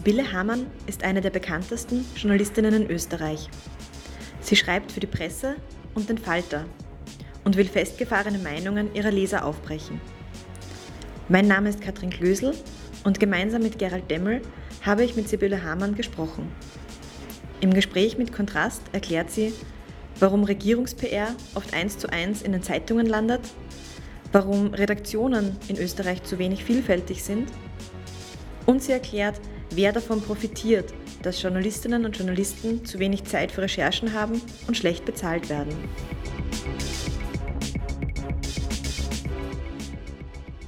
Sibylle Hamann ist eine der bekanntesten Journalistinnen in Österreich. Sie schreibt für die Presse und den Falter und will festgefahrene Meinungen ihrer Leser aufbrechen. Mein Name ist Katrin Klösel und gemeinsam mit Gerald Demmel habe ich mit Sibylle Hamann gesprochen. Im Gespräch mit Kontrast erklärt sie, warum Regierungs-PR oft eins zu eins in den Zeitungen landet, warum Redaktionen in Österreich zu wenig vielfältig sind und sie erklärt, wer davon profitiert, dass Journalistinnen und Journalisten zu wenig Zeit für Recherchen haben und schlecht bezahlt werden.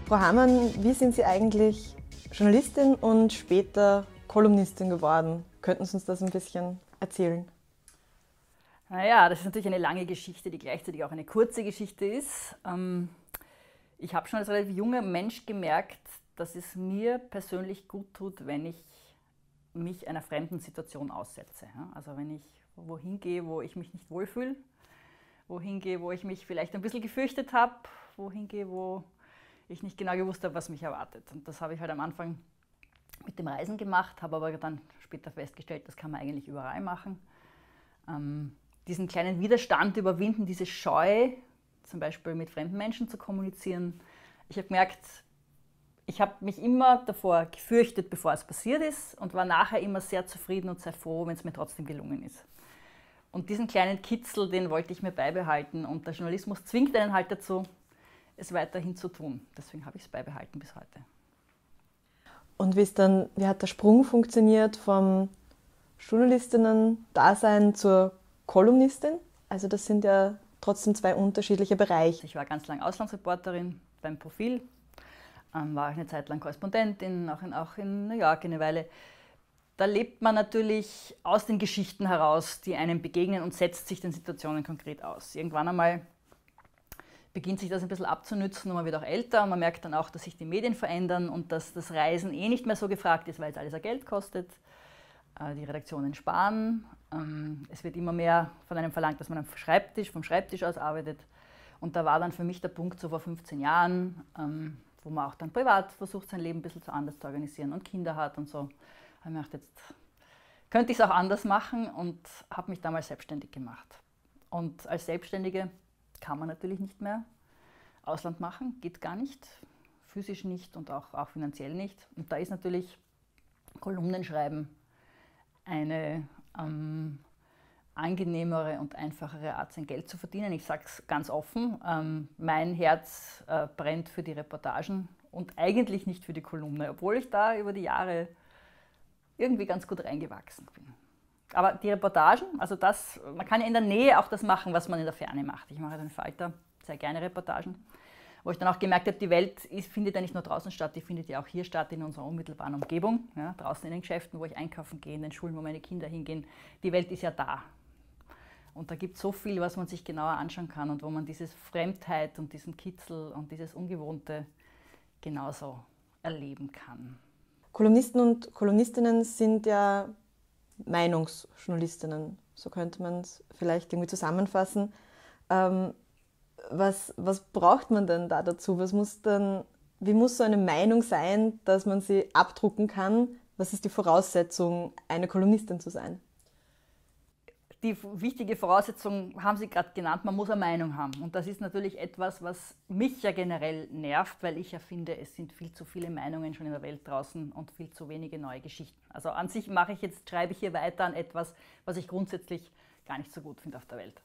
Frau Hamann, wie sind Sie eigentlich Journalistin und später Kolumnistin geworden? Könnten Sie uns das ein bisschen erzählen? Naja, das ist natürlich eine lange Geschichte, die gleichzeitig auch eine kurze Geschichte ist. Ähm, ich habe schon als relativ junger Mensch gemerkt, dass es mir persönlich gut tut, wenn ich mich einer fremden Situation aussetze. Also wenn ich wohin gehe, wo ich mich nicht wohlfühle, wohin gehe, wo ich mich vielleicht ein bisschen gefürchtet habe, wohin gehe, wo ich nicht genau gewusst habe, was mich erwartet. Und das habe ich halt am Anfang mit dem Reisen gemacht, habe aber dann später festgestellt, das kann man eigentlich überall machen. Ähm, diesen kleinen Widerstand überwinden, diese Scheu, zum Beispiel mit fremden Menschen zu kommunizieren. Ich habe gemerkt, ich habe mich immer davor gefürchtet, bevor es passiert ist und war nachher immer sehr zufrieden und sehr froh, wenn es mir trotzdem gelungen ist. Und diesen kleinen Kitzel, den wollte ich mir beibehalten und der Journalismus zwingt einen halt dazu, es weiterhin zu tun. Deswegen habe ich es beibehalten bis heute. Und wie, ist dann, wie hat der Sprung funktioniert vom Journalistinnen-Dasein zur Kolumnistin? Also das sind ja trotzdem zwei unterschiedliche Bereiche. Ich war ganz lange Auslandsreporterin beim Profil, ähm, war eine Zeit lang Korrespondentin, auch in, auch in New York eine Weile. Da lebt man natürlich aus den Geschichten heraus, die einem begegnen und setzt sich den Situationen konkret aus. Irgendwann einmal beginnt sich das ein bisschen abzunützen und man wird auch älter und man merkt dann auch, dass sich die Medien verändern und dass das Reisen eh nicht mehr so gefragt ist, weil es alles Geld kostet. Äh, die Redaktionen sparen. Ähm, es wird immer mehr von einem verlangt, dass man am Schreibtisch, vom Schreibtisch aus arbeitet. Und da war dann für mich der Punkt so vor 15 Jahren, ähm, wo man auch dann privat versucht, sein Leben ein bisschen zu anders zu organisieren und Kinder hat und so. Habe ich mir gedacht, jetzt könnte ich es auch anders machen und habe mich damals selbstständig gemacht. Und als Selbstständige kann man natürlich nicht mehr Ausland machen, geht gar nicht, physisch nicht und auch, auch finanziell nicht. Und da ist natürlich Kolumnen schreiben eine ähm, angenehmere und einfachere Art, sein Geld zu verdienen. Ich sage es ganz offen, ähm, mein Herz äh, brennt für die Reportagen und eigentlich nicht für die Kolumne, obwohl ich da über die Jahre irgendwie ganz gut reingewachsen bin. Aber die Reportagen, also das, man kann ja in der Nähe auch das machen, was man in der Ferne macht. Ich mache den Falter sehr gerne Reportagen wo ich dann auch gemerkt habe, die Welt ist, findet ja nicht nur draußen statt, die findet ja auch hier statt in unserer unmittelbaren Umgebung, ja, draußen in den Geschäften, wo ich einkaufen gehe, in den Schulen, wo meine Kinder hingehen. Die Welt ist ja da. Und da gibt es so viel, was man sich genauer anschauen kann und wo man diese Fremdheit und diesen Kitzel und dieses Ungewohnte genauso erleben kann. Kolumnisten und Kolumnistinnen sind ja Meinungsjournalistinnen, so könnte man es vielleicht irgendwie zusammenfassen. Ähm, was, was braucht man denn da dazu? Was muss dann, wie muss so eine Meinung sein, dass man sie abdrucken kann? Was ist die Voraussetzung, eine Kolumnistin zu sein? Die wichtige Voraussetzung haben Sie gerade genannt, man muss eine Meinung haben. Und das ist natürlich etwas, was mich ja generell nervt, weil ich ja finde, es sind viel zu viele Meinungen schon in der Welt draußen und viel zu wenige neue Geschichten. Also an sich mache ich jetzt, schreibe ich hier weiter an etwas, was ich grundsätzlich gar nicht so gut finde auf der Welt.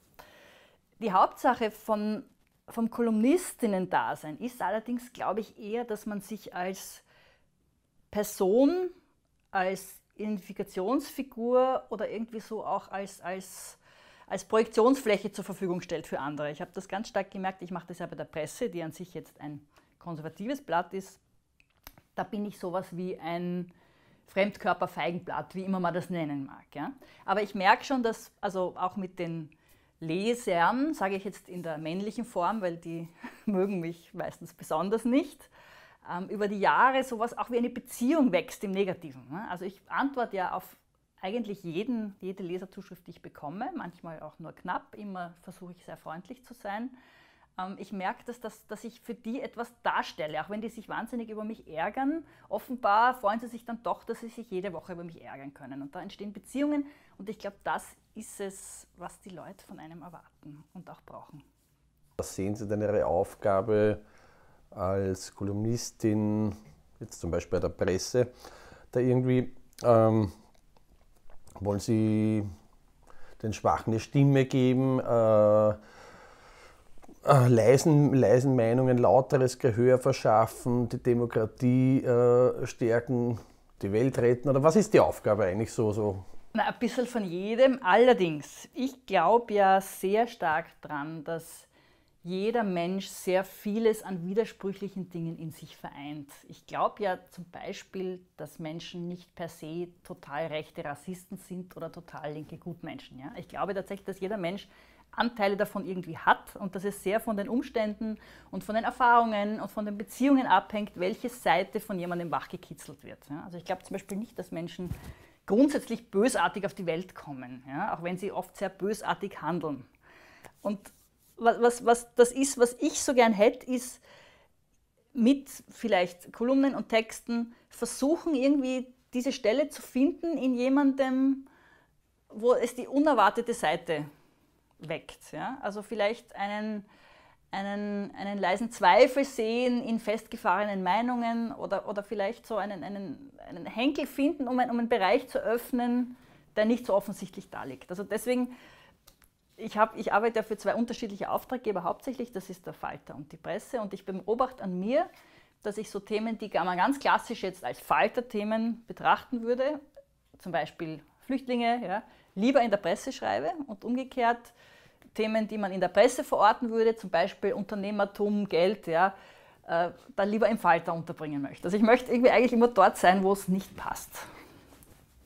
Die Hauptsache von, vom Kolumnistinnen-Dasein ist allerdings, glaube ich, eher, dass man sich als Person, als Identifikationsfigur oder irgendwie so auch als, als, als Projektionsfläche zur Verfügung stellt für andere. Ich habe das ganz stark gemerkt, ich mache das ja bei der Presse, die an sich jetzt ein konservatives Blatt ist. Da bin ich sowas wie ein Fremdkörper-Feigenblatt, wie immer man das nennen mag. Ja? Aber ich merke schon, dass also auch mit den Lesern, sage ich jetzt in der männlichen Form, weil die mögen mich meistens besonders nicht, über die Jahre sowas auch wie eine Beziehung wächst im Negativen. Ne? Also ich antworte ja auf eigentlich jeden, jede Leserzuschrift, die ich bekomme, manchmal auch nur knapp, immer versuche ich sehr freundlich zu sein. ähm, ich merke, dass, dass, dass ich für die etwas darstelle, auch wenn die sich wahnsinnig über mich ärgern. Offenbar freuen sie sich dann doch, dass sie sich jede Woche über mich ärgern können. Und da entstehen Beziehungen und ich glaube, das ist es, was die Leute von einem erwarten und auch brauchen. Was sehen Sie denn Ihre Aufgabe als Kolumnistin, jetzt zum Beispiel bei der Presse, da irgendwie ähm, wollen Sie den Schwachen eine Stimme geben? Äh, äh, leisen, leisen Meinungen lauteres Gehör verschaffen, die Demokratie äh, stärken, die Welt retten? Oder was ist die Aufgabe eigentlich so? so? Na, ein bisschen von jedem. Allerdings, ich glaube ja sehr stark daran, dass jeder Mensch sehr vieles an widersprüchlichen Dingen in sich vereint. Ich glaube ja zum Beispiel, dass Menschen nicht per se total rechte Rassisten sind oder total linke Gutmenschen. Ja? Ich glaube tatsächlich, dass jeder Mensch Anteile davon irgendwie hat und dass es sehr von den Umständen und von den Erfahrungen und von den Beziehungen abhängt, welche Seite von jemandem wachgekitzelt wird. Ja? Also ich glaube zum Beispiel nicht, dass Menschen grundsätzlich bösartig auf die Welt kommen, ja? auch wenn sie oft sehr bösartig handeln. Und was, was, was das ist, was ich so gern hätte, ist mit vielleicht Kolumnen und Texten versuchen, irgendwie diese Stelle zu finden in jemandem, wo es die unerwartete Seite weckt. Ja? Also vielleicht einen, einen, einen leisen Zweifel sehen in festgefahrenen Meinungen oder, oder vielleicht so einen, einen, einen Henkel finden, um, ein, um einen Bereich zu öffnen, der nicht so offensichtlich da liegt. Also deswegen, ich, hab, ich arbeite ja für zwei unterschiedliche Auftraggeber hauptsächlich, das ist der Falter und die Presse und ich beobachte an mir, dass ich so Themen, die man ganz klassisch jetzt als Falter-Themen betrachten würde, zum Beispiel Flüchtlinge, ja, lieber in der Presse schreibe und umgekehrt Themen, die man in der Presse verorten würde, zum Beispiel Unternehmertum, Geld, ja, äh, da lieber im Falter unterbringen möchte. Also ich möchte irgendwie eigentlich immer dort sein, wo es nicht passt.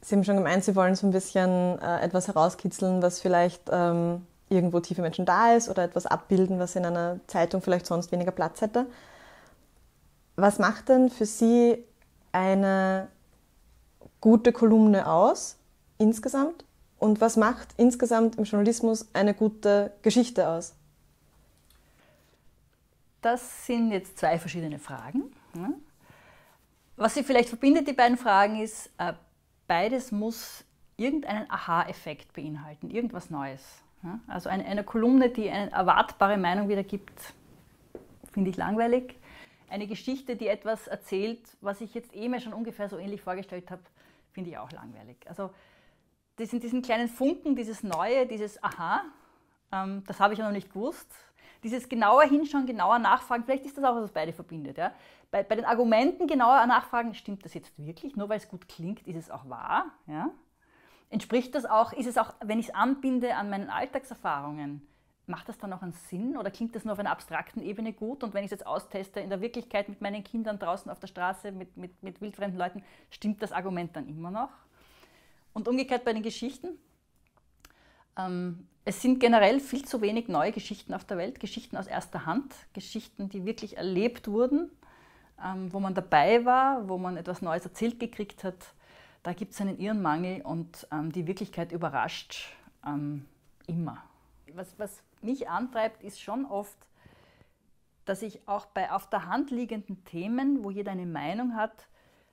Sie haben schon gemeint, Sie wollen so ein bisschen äh, etwas herauskitzeln, was vielleicht ähm, irgendwo tiefe Menschen da ist oder etwas abbilden, was in einer Zeitung vielleicht sonst weniger Platz hätte. Was macht denn für Sie eine gute Kolumne aus insgesamt? Und was macht insgesamt im Journalismus eine gute Geschichte aus? Das sind jetzt zwei verschiedene Fragen. Was sie vielleicht verbindet, die beiden Fragen, ist, äh, beides muss irgendeinen Aha-Effekt beinhalten, irgendwas Neues. Also eine, eine Kolumne, die eine erwartbare Meinung wiedergibt, finde ich langweilig. Eine Geschichte, die etwas erzählt, was ich jetzt eh mir schon ungefähr so ähnlich vorgestellt habe, finde ich auch langweilig. Also diesen, diesen kleinen Funken, dieses Neue, dieses Aha, ähm, das habe ich ja noch nicht gewusst. Dieses genauer hinschauen, genauer nachfragen, vielleicht ist das auch, was beide verbindet. Ja? Bei, bei den Argumenten genauer nachfragen, stimmt das jetzt wirklich? Nur weil es gut klingt, ist es auch wahr? Ja? Entspricht das auch, ist es auch, wenn ich es anbinde an meinen Alltagserfahrungen, macht das dann auch einen Sinn oder klingt das nur auf einer abstrakten Ebene gut? Und wenn ich es jetzt austeste in der Wirklichkeit mit meinen Kindern draußen auf der Straße, mit, mit, mit wildfremden Leuten, stimmt das Argument dann immer noch? Und umgekehrt bei den Geschichten. Ähm, es sind generell viel zu wenig neue Geschichten auf der Welt, Geschichten aus erster Hand, Geschichten, die wirklich erlebt wurden, ähm, wo man dabei war, wo man etwas Neues erzählt gekriegt hat. Da gibt es einen irren Mangel und ähm, die Wirklichkeit überrascht ähm, immer. Was, was mich antreibt, ist schon oft, dass ich auch bei auf der Hand liegenden Themen, wo jeder eine Meinung hat,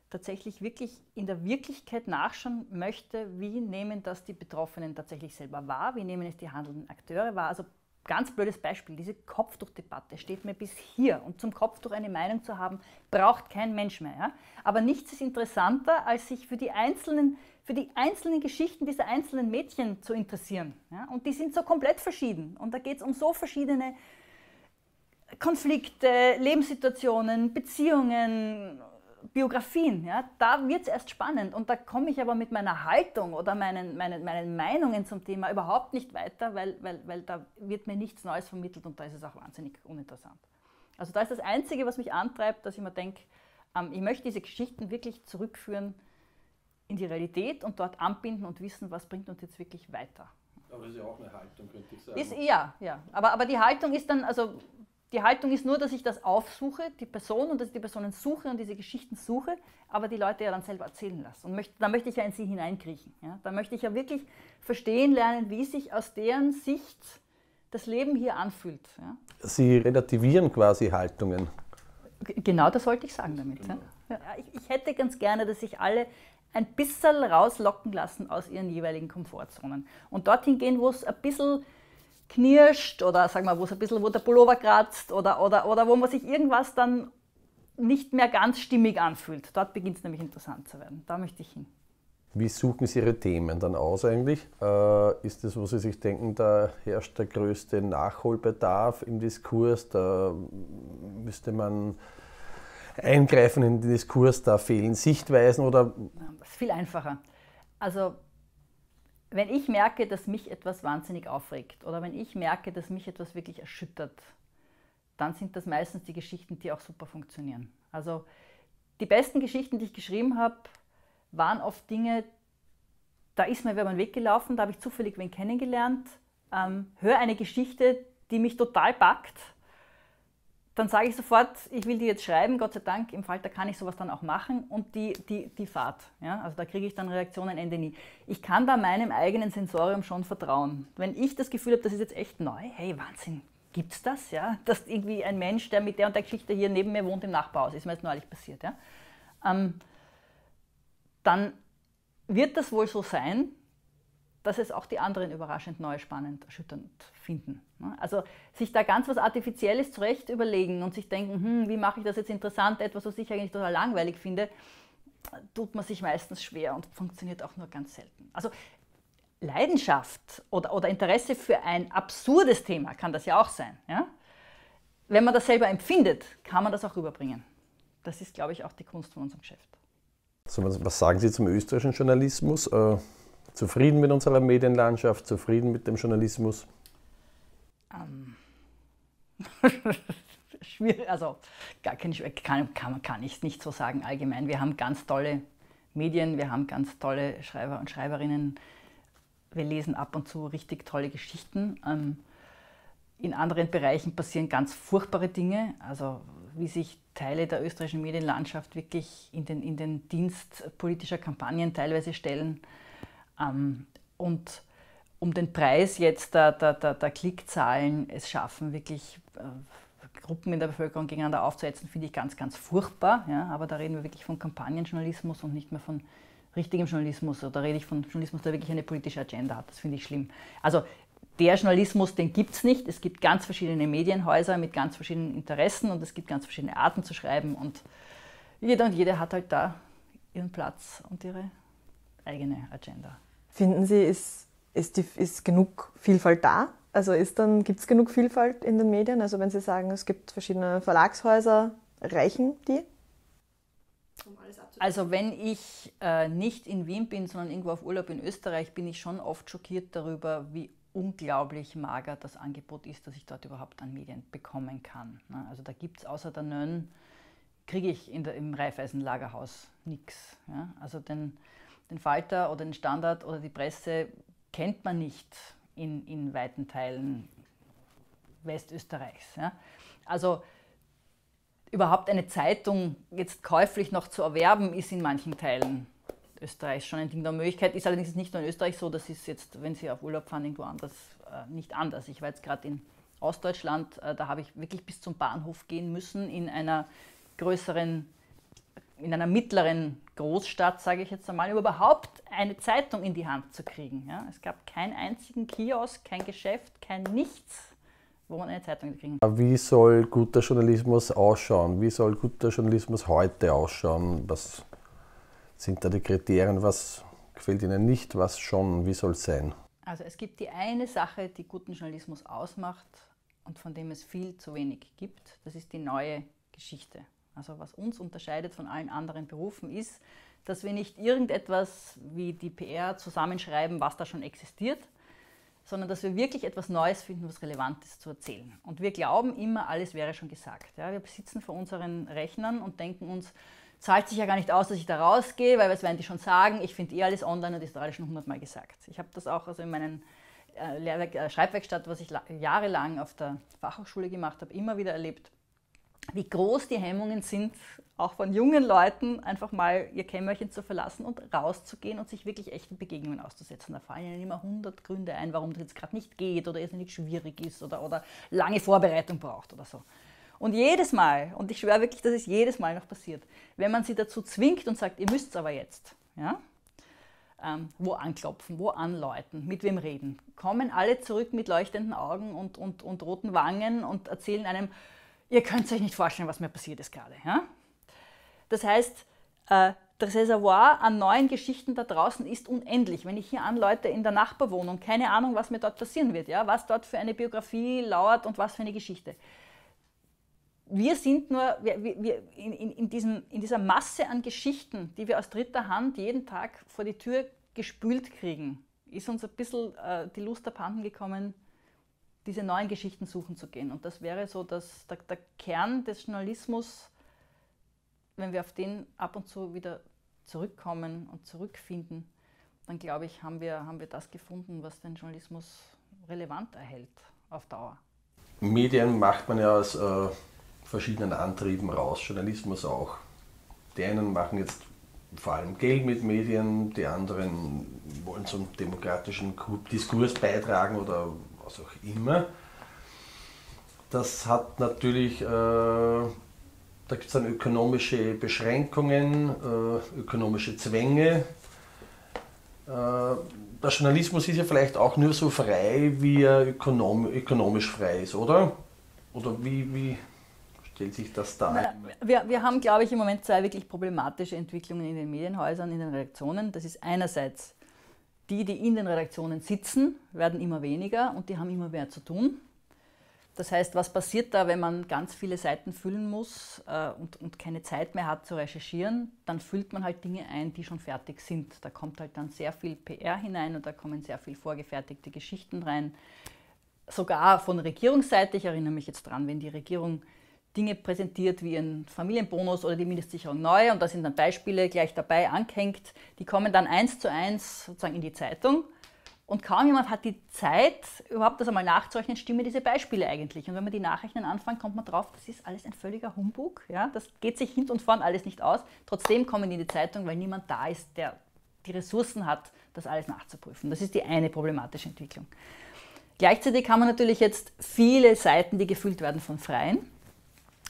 tatsächlich wirklich in der Wirklichkeit nachschauen möchte, wie nehmen das die Betroffenen tatsächlich selber wahr, wie nehmen es die handelnden Akteure wahr. Also ganz blödes Beispiel, diese Kopftuchdebatte steht mir bis hier und zum Kopftuch eine Meinung zu haben, braucht kein Mensch mehr. Ja? Aber nichts ist interessanter, als sich für die einzelnen, für die einzelnen Geschichten dieser einzelnen Mädchen zu interessieren. Ja? Und die sind so komplett verschieden und da geht es um so verschiedene Konflikte, Lebenssituationen, Beziehungen, Biografien, ja, da wird es erst spannend und da komme ich aber mit meiner Haltung oder meinen, meinen, meinen Meinungen zum Thema überhaupt nicht weiter, weil, weil, weil da wird mir nichts Neues vermittelt und da ist es auch wahnsinnig uninteressant. Also da ist das Einzige, was mich antreibt, dass ich mir denke, ähm, ich möchte diese Geschichten wirklich zurückführen in die Realität und dort anbinden und wissen, was bringt uns jetzt wirklich weiter. Aber das ist ja auch eine Haltung, könnte ich sagen. Ist, ja, ja. Aber, aber die Haltung ist dann, also die Haltung ist nur, dass ich das aufsuche, die Person, und dass ich die Personen suche und diese Geschichten suche, aber die Leute ja dann selber erzählen lasse. Und möchte, da möchte ich ja in sie hineinkriechen. Ja? Da möchte ich ja wirklich verstehen lernen, wie sich aus deren Sicht das Leben hier anfühlt. Ja. Sie relativieren quasi Haltungen. Genau das wollte ich sagen damit. Ja. Ja, ich, ich, hätte ganz gerne, dass sich alle ein bisschen rauslocken lassen aus ihren jeweiligen Komfortzonen und dorthin gehen, wo es ein bisschen knirscht oder sag mal, wo es ein bisschen, wo der Pullover kratzt oder, oder, oder wo man sich irgendwas dann nicht mehr ganz stimmig anfühlt. Dort beginnt es nämlich interessant zu werden. Da möchte ich hin. Wie suchen Sie Ihre Themen dann aus eigentlich? Äh, ist das, wo Sie sich denken, da herrscht der größte Nachholbedarf im Diskurs, da müsste man eingreifen in den Diskurs, da fehlen Sichtweisen oder? Das ist viel einfacher. Also wenn ich merke, dass mich etwas wahnsinnig aufregt oder wenn ich merke, dass mich etwas wirklich erschüttert, dann sind das meistens die Geschichten, die auch super funktionieren. Also die besten Geschichten, die ich geschrieben habe, waren oft Dinge, da ist mir wer über den Weg gelaufen, da habe ich zufällig wen kennengelernt, ähm, höre eine Geschichte, die mich total packt, dann sage ich sofort, ich will die jetzt schreiben, Gott sei Dank, im Falter kann ich sowas dann auch machen und die, die, die Fahrt. Ja? Also da kriege ich dann Reaktionen Ende nie. Ich kann da meinem eigenen Sensorium schon vertrauen. Wenn ich das Gefühl habe, das ist jetzt echt neu, hey Wahnsinn, gibt es das? Ja? Dass irgendwie ein Mensch, der mit der und der Geschichte hier neben mir wohnt, im Nachbarhaus, ist mir jetzt neulich passiert. Ja? Ähm, dann wird das wohl so sein, dass es auch die anderen überraschend neu, spannend, erschütternd finden. Ne? Also sich da ganz was Artifizielles zurecht überlegen und sich denken, hm, wie mache ich das jetzt interessant, etwas, was ich eigentlich total langweilig finde, tut man sich meistens schwer und funktioniert auch nur ganz selten. Also Leidenschaft oder, oder Interesse für ein absurdes Thema kann das ja auch sein. Ja? Wenn man das selber empfindet, kann man das auch rüberbringen. Das ist, glaube ich, auch die Kunst von unserem Geschäft. So, was sagen Sie zum österreichischen Journalismus? Äh, zufrieden mit unserer Medienlandschaft, zufrieden mit dem Journalismus? Ähm. Schwierig, also gar kein, kann, kann, kann ich nicht so sagen allgemein. Wir haben ganz tolle Medien, wir haben ganz tolle Schreiber und Schreiberinnen. Wir lesen ab und zu richtig tolle Geschichten. Ähm, in anderen Bereichen passieren ganz furchtbare Dinge. Also wie sich Teile der österreichischen Medienlandschaft wirklich in den, in den Dienst politischer Kampagnen teilweise stellen. Ähm, und um den Preis jetzt der, der, der, der Klickzahlen es schaffen, wirklich äh, Gruppen in der Bevölkerung gegeneinander aufzusetzen, finde ich ganz, ganz furchtbar. Ja? Aber da reden wir wirklich von Kampagnenjournalismus und nicht mehr von richtigem Journalismus. Oder rede ich von Journalismus, der wirklich eine politische Agenda hat. Das finde ich schlimm. Also der Journalismus, den gibt es nicht. Es gibt ganz verschiedene Medienhäuser mit ganz verschiedenen Interessen und es gibt ganz verschiedene Arten zu schreiben und jeder und jede hat halt da ihren Platz und ihre eigene Agenda. Finden Sie, ist, ist, die, ist genug Vielfalt da? Also gibt es genug Vielfalt in den Medien? Also wenn Sie sagen, es gibt verschiedene Verlagshäuser, reichen die? Also wenn ich äh, nicht in Wien bin, sondern irgendwo auf Urlaub in Österreich, bin ich schon oft schockiert darüber, wie unglaublich mager das Angebot ist, dass ich dort überhaupt an Medien bekommen kann. Ne? Also da gibt es außer der Nön, kriege ich in der, im Raiffeisen-Lagerhaus nichts. Ja? Also den, den Falter oder den Standard oder die Presse kennt man nicht in, in weiten Teilen Westösterreichs. Ja? Also überhaupt eine Zeitung jetzt käuflich noch zu erwerben, ist in manchen Teilen Österreich schon ein Ding der Möglichkeit. Ist allerdings nicht nur in Österreich so, das ist jetzt, wenn Sie auf Urlaub fahren, irgendwo anders äh, nicht anders. Ich war jetzt gerade in Ostdeutschland, äh, da habe ich wirklich bis zum Bahnhof gehen müssen, in einer größeren, in einer mittleren Großstadt, sage ich jetzt einmal, überhaupt eine Zeitung in die Hand zu kriegen. Ja? Es gab keinen einzigen Kiosk, kein Geschäft, kein Nichts wo man eine Zeitung kriegen. Wie soll guter Journalismus ausschauen? Wie soll guter Journalismus heute ausschauen? Was sind da die Kriterien? Was gefällt Ihnen nicht? Was schon? Wie soll es sein? Also es gibt die eine Sache, die guten Journalismus ausmacht und von dem es viel zu wenig gibt. Das ist die neue Geschichte. Also was uns unterscheidet von allen anderen Berufen ist, dass wir nicht irgendetwas wie die PR zusammenschreiben, was da schon existiert, sondern dass wir wirklich etwas Neues finden, was relevant ist zu erzählen. Und wir glauben immer, alles wäre schon gesagt. Ja, wir sitzen vor unseren Rechnern und denken uns, zahlt sich ja gar nicht aus, dass ich da rausgehe, weil was werden die schon sagen? Ich finde eh alles online und ist alles schon hundertmal gesagt. Ich habe das auch also in meinen äh, Lehrwerk, äh, Schreibwerkstatt, was ich jahrelang auf der Fachhochschule gemacht habe, immer wieder erlebt, wie groß die Hemmungen sind, auch von jungen Leuten einfach mal ihr Kämmerchen zu verlassen und rauszugehen und sich wirklich echten Begegnungen auszusetzen. Da fallen ihnen immer hundert Gründe ein, warum das jetzt gerade nicht geht oder es nicht schwierig ist oder, oder lange Vorbereitung braucht oder so. Und jedes Mal, und ich schwöre wirklich, dass es jedes Mal noch passiert, wenn man sie dazu zwingt und sagt, ihr müsst es aber jetzt, ja, ähm, wo anklopfen, wo anläuten, mit wem reden, kommen alle zurück mit leuchtenden Augen und, und, und roten Wangen und erzählen einem, ihr könnt euch nicht vorstellen, was mir passiert ist gerade. Ja? Das heißt, äh, das Reservoir an neuen Geschichten da draußen ist unendlich. Wenn ich hier anleute in der Nachbarwohnung, keine Ahnung, was mir dort passieren wird, ja? was dort für eine Biografie lauert und was für eine Geschichte. Wir sind nur wir, wir, in, in, in, diesem, in dieser Masse an Geschichten, die wir aus dritter Hand jeden Tag vor die Tür gespült kriegen, ist uns ein bisschen äh, die Lust abhanden gekommen, diese neuen Geschichten suchen zu gehen. Und das wäre so dass der, der Kern des Journalismus, wenn wir auf den ab und zu wieder zurückkommen und zurückfinden, dann glaube ich, haben wir, haben wir das gefunden, was den Journalismus relevant erhält auf Dauer. Medien macht man ja aus äh, verschiedenen Antrieben raus, Journalismus auch. Die einen machen jetzt vor allem Geld mit Medien, die anderen wollen zum demokratischen Diskurs beitragen oder was auch immer. Das hat natürlich äh, da gibt es dann ökonomische Beschränkungen, äh, ökonomische Zwänge. Äh, der Journalismus ist ja vielleicht auch nur so frei, wie er ökonom ökonomisch frei ist, oder? Oder wie, wie stellt sich das dar? Wir, wir haben, glaube ich, im Moment zwei wirklich problematische Entwicklungen in den Medienhäusern, in den Redaktionen. Das ist einerseits die, die in den Redaktionen sitzen, werden immer weniger und die haben immer mehr zu tun. Das heißt, was passiert da, wenn man ganz viele Seiten füllen muss äh, und, und keine Zeit mehr hat zu recherchieren? Dann füllt man halt Dinge ein, die schon fertig sind. Da kommt halt dann sehr viel PR hinein und da kommen sehr viel vorgefertigte Geschichten rein. Sogar von Regierungsseite, ich erinnere mich jetzt dran, wenn die Regierung Dinge präsentiert wie ein Familienbonus oder die Mindestsicherung neu und da sind dann Beispiele gleich dabei angehängt, die kommen dann eins zu eins sozusagen in die Zeitung und kaum jemand hat die Zeit, überhaupt das einmal nachzurechnen, stimmen diese Beispiele eigentlich. Und wenn man die Nachrechnen anfängt, kommt man drauf, das ist alles ein völliger Humbug. Ja? Das geht sich hinten und vorn alles nicht aus. Trotzdem kommen die in die Zeitung, weil niemand da ist, der die Ressourcen hat, das alles nachzuprüfen. Das ist die eine problematische Entwicklung. Gleichzeitig haben wir natürlich jetzt viele Seiten, die gefüllt werden von Freien.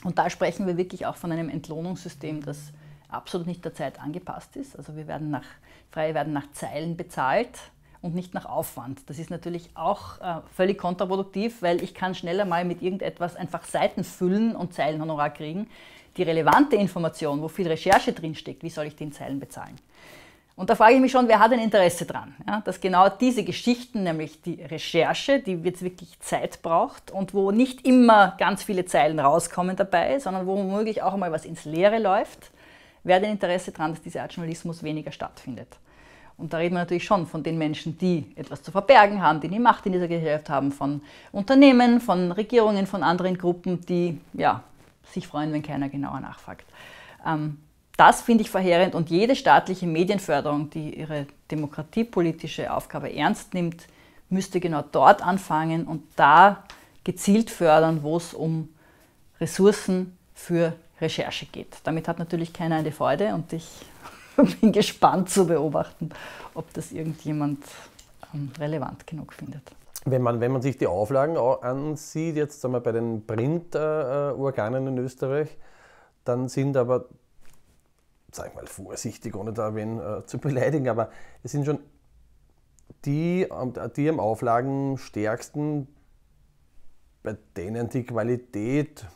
Und da sprechen wir wirklich auch von einem Entlohnungssystem, das absolut nicht der Zeit angepasst ist. Also wir werden nach, Freie werden nach Zeilen bezahlt und nicht nach Aufwand. Das ist natürlich auch äh, völlig kontraproduktiv, weil ich kann schneller mal mit irgendetwas einfach Seiten füllen und Zeilenhonorar kriegen. Die relevante Information, wo viel Recherche drinsteckt, wie soll ich den Zeilen bezahlen? Und da frage ich mich schon, wer hat ein Interesse dran, ja, dass genau diese Geschichten, nämlich die Recherche, die jetzt wirklich Zeit braucht und wo nicht immer ganz viele Zeilen rauskommen dabei, sondern wo womöglich auch einmal was ins Leere läuft, wer hat ein Interesse daran, dass diese Art Journalismus weniger stattfindet. Und da reden wir natürlich schon von den Menschen, die etwas zu verbergen haben, die die Macht in dieser Gesellschaft haben, von Unternehmen, von Regierungen, von anderen Gruppen, die ja, sich freuen, wenn keiner genauer nachfragt. Ähm, das finde ich verheerend und jede staatliche Medienförderung, die ihre demokratiepolitische Aufgabe ernst nimmt, müsste genau dort anfangen und da gezielt fördern, wo es um Ressourcen für Recherche geht. Damit hat natürlich keiner eine Freude und ich bin gespannt zu beobachten, ob das irgendjemand ähm, relevant genug findet. Wenn man, wenn man sich die Auflagen ansieht, jetzt sagen wir bei den Printorganen in Österreich, dann sind aber, sag ich mal vorsichtig, ohne da wen äh, zu beleidigen, aber es sind schon die, die am Auflagenstärksten, bei denen die Qualität,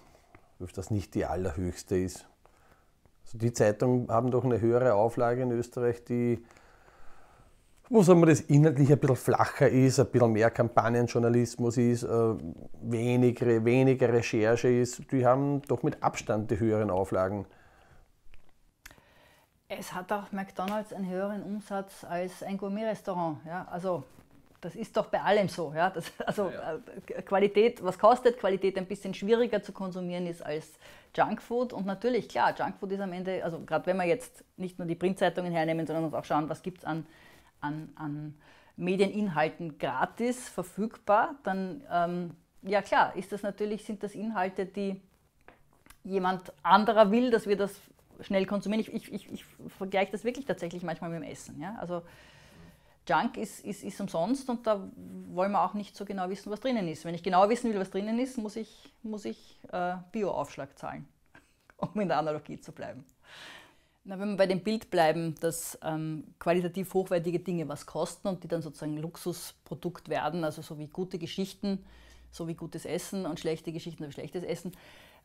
das nicht die allerhöchste ist. Also die Zeitungen haben doch eine höhere Auflage in Österreich, die, wo sagen wir, das inhaltlich ein bisschen flacher ist, ein bisschen mehr Kampagnenjournalismus ist, äh, weniger, weniger Recherche ist. Die haben doch mit Abstand die höheren Auflagen. Es hat auch McDonalds einen höheren Umsatz als ein Gourmet-Restaurant. Ja? Also das ist doch bei allem so. Ja? Das, also ja. Äh, Qualität, was kostet Qualität ein bisschen schwieriger zu konsumieren ist als Junkfood. Und natürlich, klar, Junkfood ist am Ende, also gerade wenn wir jetzt nicht nur die Printzeitungen hernehmen, sondern uns auch schauen, was gibt es an, an, an Medieninhalten gratis verfügbar, dann ähm, ja klar, ist das natürlich, sind das Inhalte, die jemand anderer will, dass wir das schnell konsumieren. Ich, ich, ich, ich vergleiche das wirklich tatsächlich manchmal mit dem Essen. Ja? Also Junk ist, ist, ist umsonst und da wollen wir auch nicht so genau wissen, was drinnen ist. Wenn ich genau wissen will, was drinnen ist, muss ich, muss ich äh, Bio-Aufschlag zahlen, um in der Analogie zu bleiben. Na, wenn wir bei dem Bild bleiben, dass ähm, qualitativ hochwertige Dinge was kosten und die dann sozusagen Luxusprodukt werden, also so wie gute Geschichten, so wie gutes Essen und schlechte Geschichten, wie schlechtes Essen.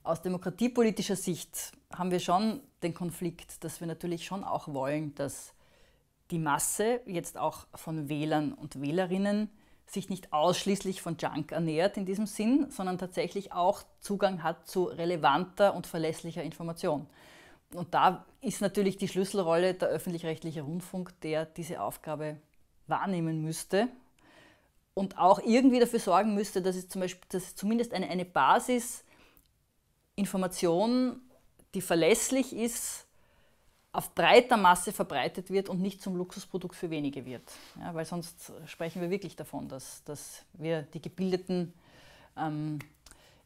Aus demokratiepolitischer Sicht haben wir schon den Konflikt, dass wir natürlich schon auch wollen, dass die Masse jetzt auch von Wählern und Wählerinnen sich nicht ausschließlich von Junk ernährt in diesem Sinn, sondern tatsächlich auch Zugang hat zu relevanter und verlässlicher Information. Und da ist natürlich die Schlüsselrolle der öffentlich-rechtliche Rundfunk, der diese Aufgabe wahrnehmen müsste und auch irgendwie dafür sorgen müsste, dass es, zum Beispiel, dass es zumindest eine, eine Basisinformation, die verlässlich ist, auf breiter Masse verbreitet wird und nicht zum Luxusprodukt für wenige wird. Ja, weil sonst sprechen wir wirklich davon, dass, dass wir die gebildeten ähm,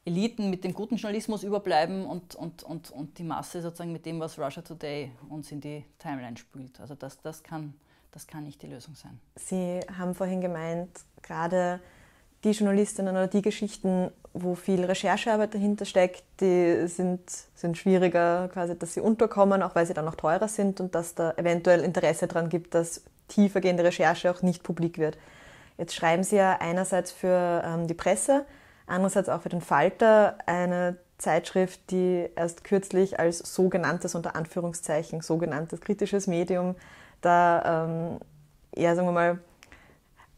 Eliten mit dem guten Journalismus überbleiben und, und, und, und die Masse sozusagen mit dem, was Russia Today uns in die Timeline spült. Also das, das, kann, das kann nicht die Lösung sein. Sie haben vorhin gemeint, gerade die Journalistinnen oder die Geschichten, wo viel Recherchearbeit dahinter steckt, die sind, sind schwieriger, quasi, dass sie unterkommen, auch weil sie dann noch teurer sind und dass da eventuell Interesse daran gibt, dass tiefergehende Recherche auch nicht publik wird. Jetzt schreiben Sie ja einerseits für ähm, die Presse, andererseits auch für den Falter, eine Zeitschrift, die erst kürzlich als sogenanntes, unter Anführungszeichen, sogenanntes kritisches Medium da ähm, eher, sagen wir mal,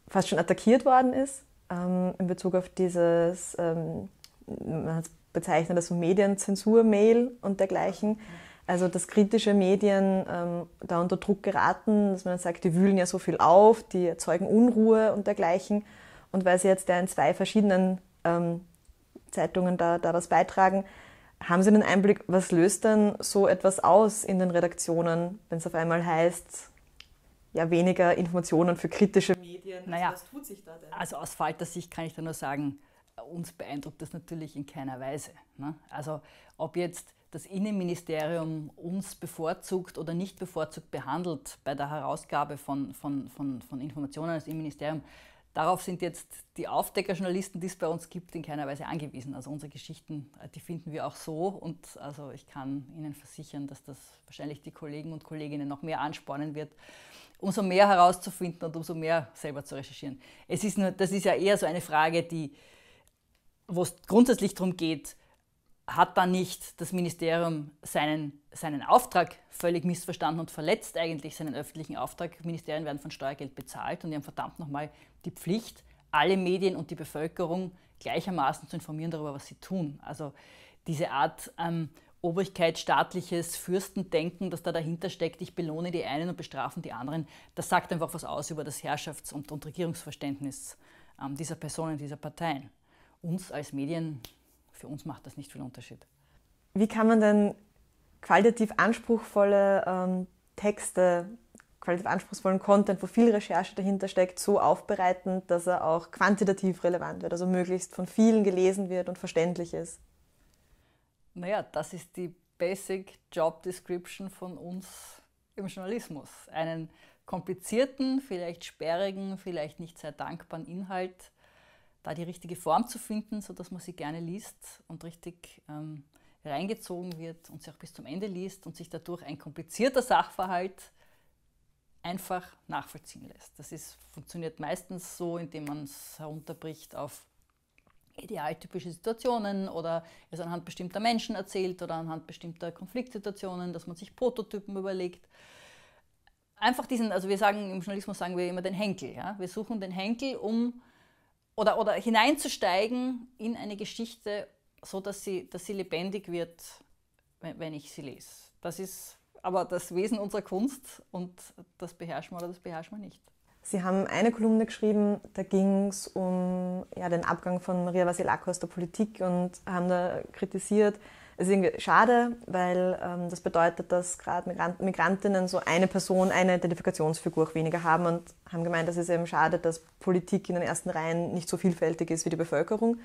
fast schon attackiert worden ist ähm, in Bezug auf dieses, ähm, man bezeichnet das so Medienzensur-Mail und dergleichen. Also dass kritische Medien ähm, da unter Druck geraten, dass man sagt, die wühlen ja so viel auf, die erzeugen Unruhe und dergleichen. Und weil sie jetzt ja in zwei verschiedenen ähm, Zeitungen da, da was beitragen. Haben Sie einen Einblick, was löst denn so etwas aus in den Redaktionen, wenn es auf einmal heißt, ja, weniger Informationen für kritische Medien? Naja, was tut sich da denn? Also aus Falter-Sicht kann ich da nur sagen, uns beeindruckt das natürlich in keiner Weise. Ne? Also ob jetzt das Innenministerium uns bevorzugt oder nicht bevorzugt behandelt bei der Herausgabe von, von, von, von Informationen als Innenministerium, Darauf sind jetzt die Aufdeckerjournalisten, die es bei uns gibt, in keiner Weise angewiesen. Also unsere Geschichten, äh, die finden wir auch so und also ich kann Ihnen versichern, dass das wahrscheinlich die Kollegen und Kolleginnen noch mehr anspornen wird, umso mehr herauszufinden und umso mehr selber zu recherchieren. Es ist nur, das ist ja eher so eine Frage, die, wo es grundsätzlich darum geht, hat da nicht das Ministerium seinen, seinen Auftrag völlig missverstanden und verletzt eigentlich seinen öffentlichen Auftrag. Ministerien werden von Steuergeld bezahlt und die haben verdammt nochmal die Pflicht, alle Medien und die Bevölkerung gleichermaßen zu informieren darüber, was sie tun. Also diese Art ähm, Obrigkeit, staatliches Fürstendenken, das da dahinter steckt, ich belohne die einen und bestrafen die anderen, das sagt einfach was aus über das Herrschafts- und, und Regierungsverständnis ähm, dieser Personen, dieser Parteien. Uns als Medien für uns macht das nicht viel Unterschied. Wie kann man denn qualitativ anspruchsvolle ähm, Texte, qualitativ anspruchsvollen Content, wo viel Recherche dahinter steckt, so aufbereiten, dass er auch quantitativ relevant wird, also möglichst von vielen gelesen wird und verständlich ist? Naja, das ist die Basic Job Description von uns im Journalismus. Einen komplizierten, vielleicht sperrigen, vielleicht nicht sehr dankbaren Inhalt da die richtige Form zu finden, sodass man sie gerne liest und richtig ähm, reingezogen wird und sie auch bis zum Ende liest und sich dadurch ein komplizierter Sachverhalt einfach nachvollziehen lässt. Das ist, funktioniert meistens so, indem man es herunterbricht auf idealtypische Situationen oder es anhand bestimmter Menschen erzählt oder anhand bestimmter Konfliktsituationen, dass man sich Prototypen überlegt. Einfach diesen, also wir sagen im Journalismus sagen wir immer den Henkel. Ja? Wir suchen den Henkel, um oder, oder hineinzusteigen in eine Geschichte, so dass sie, dass sie lebendig wird, wenn, wenn ich sie lese. Das ist aber das Wesen unserer Kunst und das beherrschen wir oder das beherrschen wir nicht. Sie haben eine Kolumne geschrieben, da ging es um ja, den Abgang von Maria Vasilako aus der Politik und haben da kritisiert, es ist irgendwie schade, weil ähm, das bedeutet, dass gerade Migrant Migrantinnen so eine Person, eine Identifikationsfigur weniger haben und haben gemeint, das ist eben schade, dass Politik in den ersten Reihen nicht so vielfältig ist wie die Bevölkerung.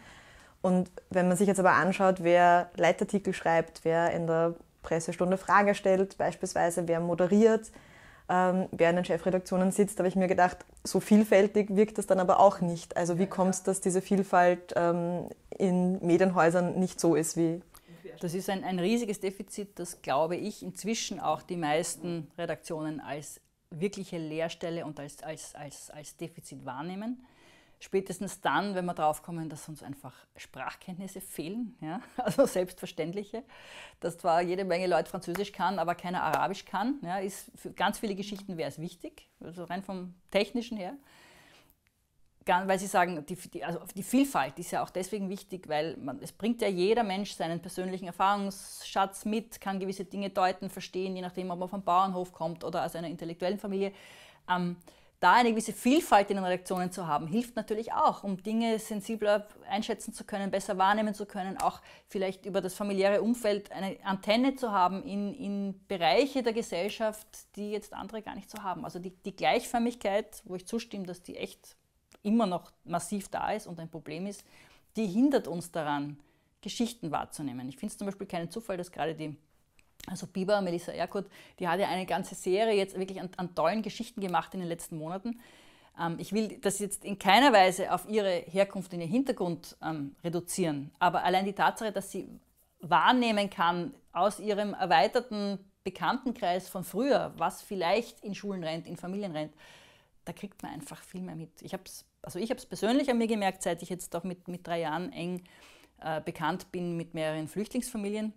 Und wenn man sich jetzt aber anschaut, wer Leitartikel schreibt, wer in der Pressestunde Frage stellt, beispielsweise wer moderiert, ähm, wer in den Chefredaktionen sitzt, habe ich mir gedacht, so vielfältig wirkt das dann aber auch nicht. Also wie kommt es, dass diese Vielfalt ähm, in Medienhäusern nicht so ist wie das ist ein, ein riesiges Defizit, das, glaube ich, inzwischen auch die meisten Redaktionen als wirkliche Leerstelle und als, als, als, als Defizit wahrnehmen. Spätestens dann, wenn wir draufkommen, dass uns einfach Sprachkenntnisse fehlen, ja? also selbstverständliche, dass zwar jede Menge Leute Französisch kann, aber keiner Arabisch kann, ja? ist für ganz viele Geschichten wäre es wichtig, also rein vom Technischen her weil Sie sagen, die, die, also die Vielfalt ist ja auch deswegen wichtig, weil man, es bringt ja jeder Mensch seinen persönlichen Erfahrungsschatz mit, kann gewisse Dinge deuten, verstehen, je nachdem, ob man vom Bauernhof kommt oder aus einer intellektuellen Familie. Ähm, da eine gewisse Vielfalt in den Redaktionen zu haben, hilft natürlich auch, um Dinge sensibler einschätzen zu können, besser wahrnehmen zu können, auch vielleicht über das familiäre Umfeld eine Antenne zu haben in, in Bereiche der Gesellschaft, die jetzt andere gar nicht so haben. Also die, die Gleichförmigkeit, wo ich zustimme, dass die echt immer noch massiv da ist und ein Problem ist, die hindert uns daran, Geschichten wahrzunehmen. Ich finde es zum Beispiel keinen Zufall, dass gerade die, also Biber, Melissa Erkut, die hat ja eine ganze Serie jetzt wirklich an, an tollen Geschichten gemacht in den letzten Monaten. Ähm, ich will das jetzt in keiner Weise auf ihre Herkunft und ihren Hintergrund ähm, reduzieren, aber allein die Tatsache, dass sie wahrnehmen kann aus ihrem erweiterten Bekanntenkreis von früher, was vielleicht in Schulen rennt, in Familien rennt, da kriegt man einfach viel mehr mit. Ich habe es also ich habe es persönlich an mir gemerkt, seit ich jetzt auch mit, mit drei Jahren eng äh, bekannt bin mit mehreren Flüchtlingsfamilien.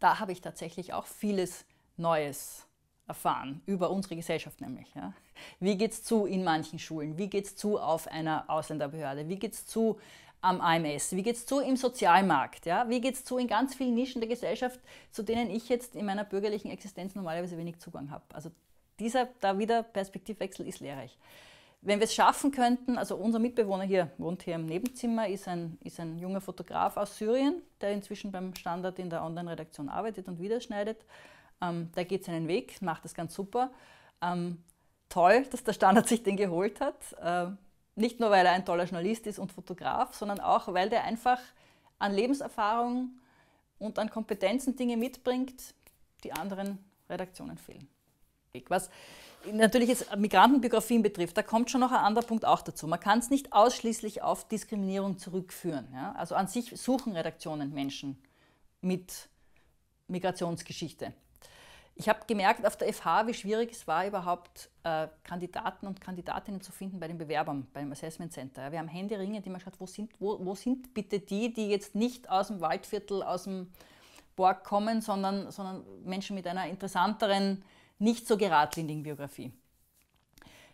Da habe ich tatsächlich auch vieles Neues erfahren, über unsere Gesellschaft nämlich. Ja. Wie geht es zu in manchen Schulen? Wie geht es zu auf einer Ausländerbehörde? Wie geht es zu am AMS? Wie geht es zu im Sozialmarkt? Ja? Wie geht es zu in ganz vielen Nischen der Gesellschaft, zu denen ich jetzt in meiner bürgerlichen Existenz normalerweise wenig Zugang habe? Also dieser da wieder Perspektivwechsel ist lehrreich. Wenn wir es schaffen könnten, also unser Mitbewohner hier wohnt hier im Nebenzimmer, ist ein, ist ein junger Fotograf aus Syrien, der inzwischen beim Standard in der Online-Redaktion arbeitet und wiederschneidet. Ähm, der geht seinen Weg, macht das ganz super. Ähm, toll, dass der Standard sich den geholt hat. Äh, nicht nur, weil er ein toller Journalist ist und Fotograf, sondern auch, weil der einfach an Lebenserfahrung und an Kompetenzen Dinge mitbringt, die anderen Redaktionen fehlen. Was natürlich jetzt Migrantenbiografien betrifft, da kommt schon noch ein anderer Punkt auch dazu. Man kann es nicht ausschließlich auf Diskriminierung zurückführen. Ja? Also an sich suchen Redaktionen Menschen mit Migrationsgeschichte. Ich habe gemerkt auf der FH, wie schwierig es war, überhaupt äh, Kandidaten und Kandidatinnen zu finden bei den Bewerbern, beim Assessment Center. Ja, wir haben Händeringend, die man schaut, wo sind, wo, wo sind bitte die, die jetzt nicht aus dem Waldviertel, aus dem Borg kommen, sondern, sondern Menschen mit einer interessanteren nicht so geradlinigen Biografie.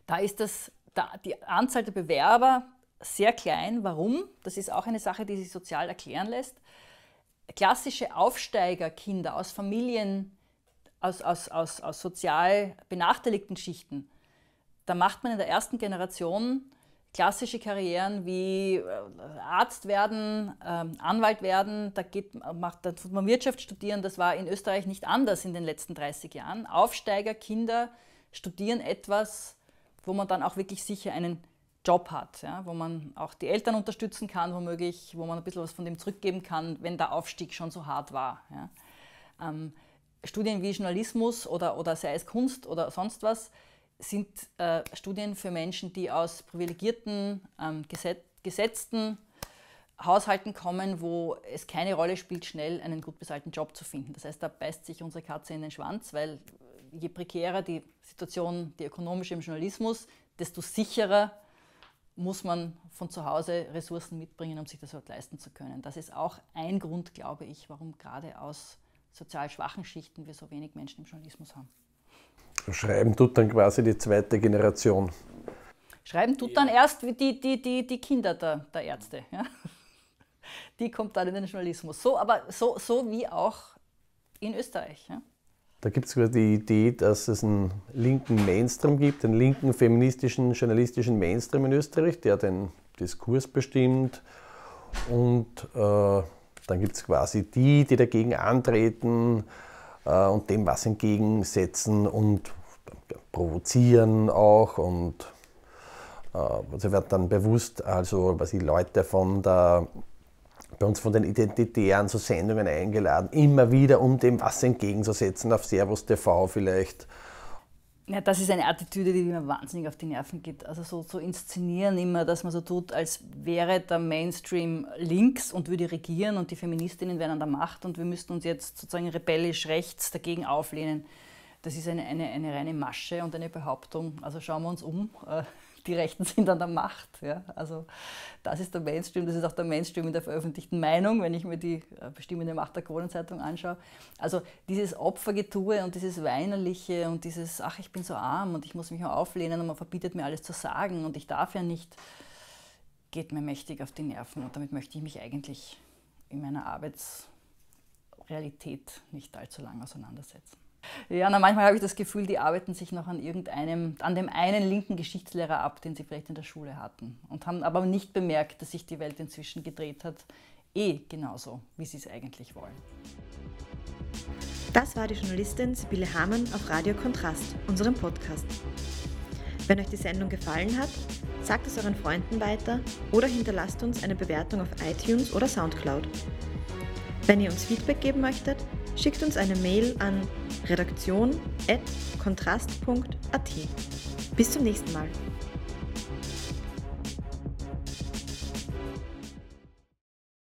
Da ist das, da, die Anzahl der Bewerber sehr klein. Warum? Das ist auch eine Sache, die sich sozial erklären lässt. Klassische Aufsteigerkinder aus Familien, aus, aus, aus, aus sozial benachteiligten Schichten, da macht man in der ersten Generation klassische Karrieren wie äh, Arzt werden, ähm, Anwalt werden, da, geht, macht, da tut man Wirtschaft studieren. Das war in Österreich nicht anders in den letzten 30 Jahren. Aufsteiger, Kinder studieren etwas, wo man dann auch wirklich sicher einen Job hat, ja, wo man auch die Eltern unterstützen kann, womöglich, wo man ein bisschen was von dem zurückgeben kann, wenn der Aufstieg schon so hart war. Ja. Ähm, Studien wie Journalismus oder, oder sei es Kunst oder sonst was, sind äh, Studien für Menschen, die aus privilegierten, ähm, geset gesetzten Haushalten kommen, wo es keine Rolle spielt, schnell einen gut bezahlten Job zu finden. Das heißt, da beißt sich unsere Katze in den Schwanz, weil je prekärer die Situation, die ökonomische im Journalismus, desto sicherer muss man von zu Hause Ressourcen mitbringen, um sich das überhaupt leisten zu können. Das ist auch ein Grund, glaube ich, warum gerade aus sozial schwachen Schichten wir so wenig Menschen im Journalismus haben. Schreiben tut dann quasi die zweite Generation. Schreiben tut dann erst die, die, die, die Kinder der, der Ärzte. Ja? Die kommt dann in den Journalismus. So, aber so, so wie auch in Österreich. Ja? Da gibt es die Idee, dass es einen linken Mainstream gibt, einen linken feministischen, journalistischen Mainstream in Österreich, der den Diskurs bestimmt. Und äh, dann gibt es quasi die, die dagegen antreten äh, und dem was entgegensetzen und provozieren auch und äh, also wird dann bewusst, also was die Leute von der bei uns von den Identitären so Sendungen eingeladen, immer wieder, um dem was entgegenzusetzen, auf Servus TV vielleicht. Ja, das ist eine Attitüde, die mir wahnsinnig auf die Nerven geht. Also so so inszenieren immer, dass man so tut, als wäre der Mainstream links und würde regieren und die Feministinnen wären an der Macht und wir müssten uns jetzt sozusagen rebellisch rechts dagegen auflehnen. Das ist eine, eine, eine reine Masche und eine Behauptung. Also schauen wir uns um. Die Rechten sind an der Macht. Ja? Also das ist der Mainstream, das ist auch der Mainstream in der veröffentlichten Meinung, wenn ich mir die äh, bestimmende Macht der Kronenzeitung anschaue. Also dieses Opfergetue und dieses Weinerliche und dieses, ach, ich bin so arm und ich muss mich auch auflehnen und man verbietet mir alles zu sagen und ich darf ja nicht, geht mir mächtig auf die Nerven und damit möchte ich mich eigentlich in meiner Arbeitsrealität nicht allzu lange auseinandersetzen. Ja, na, manchmal habe ich das Gefühl, die arbeiten sich noch an irgendeinem, an dem einen linken Geschichtslehrer ab, den sie vielleicht in der Schule hatten. Und haben aber nicht bemerkt, dass sich die Welt inzwischen gedreht hat. Eh genauso, wie sie es eigentlich wollen. Das war die Journalistin Sibylle Hamann auf Radio Kontrast, unserem Podcast. Wenn euch die Sendung gefallen hat, sagt es euren Freunden weiter oder hinterlasst uns eine Bewertung auf iTunes oder Soundcloud. Wenn ihr uns Feedback geben möchtet, schickt uns eine Mail an redaktion.kontrast.at. Bis zum nächsten Mal.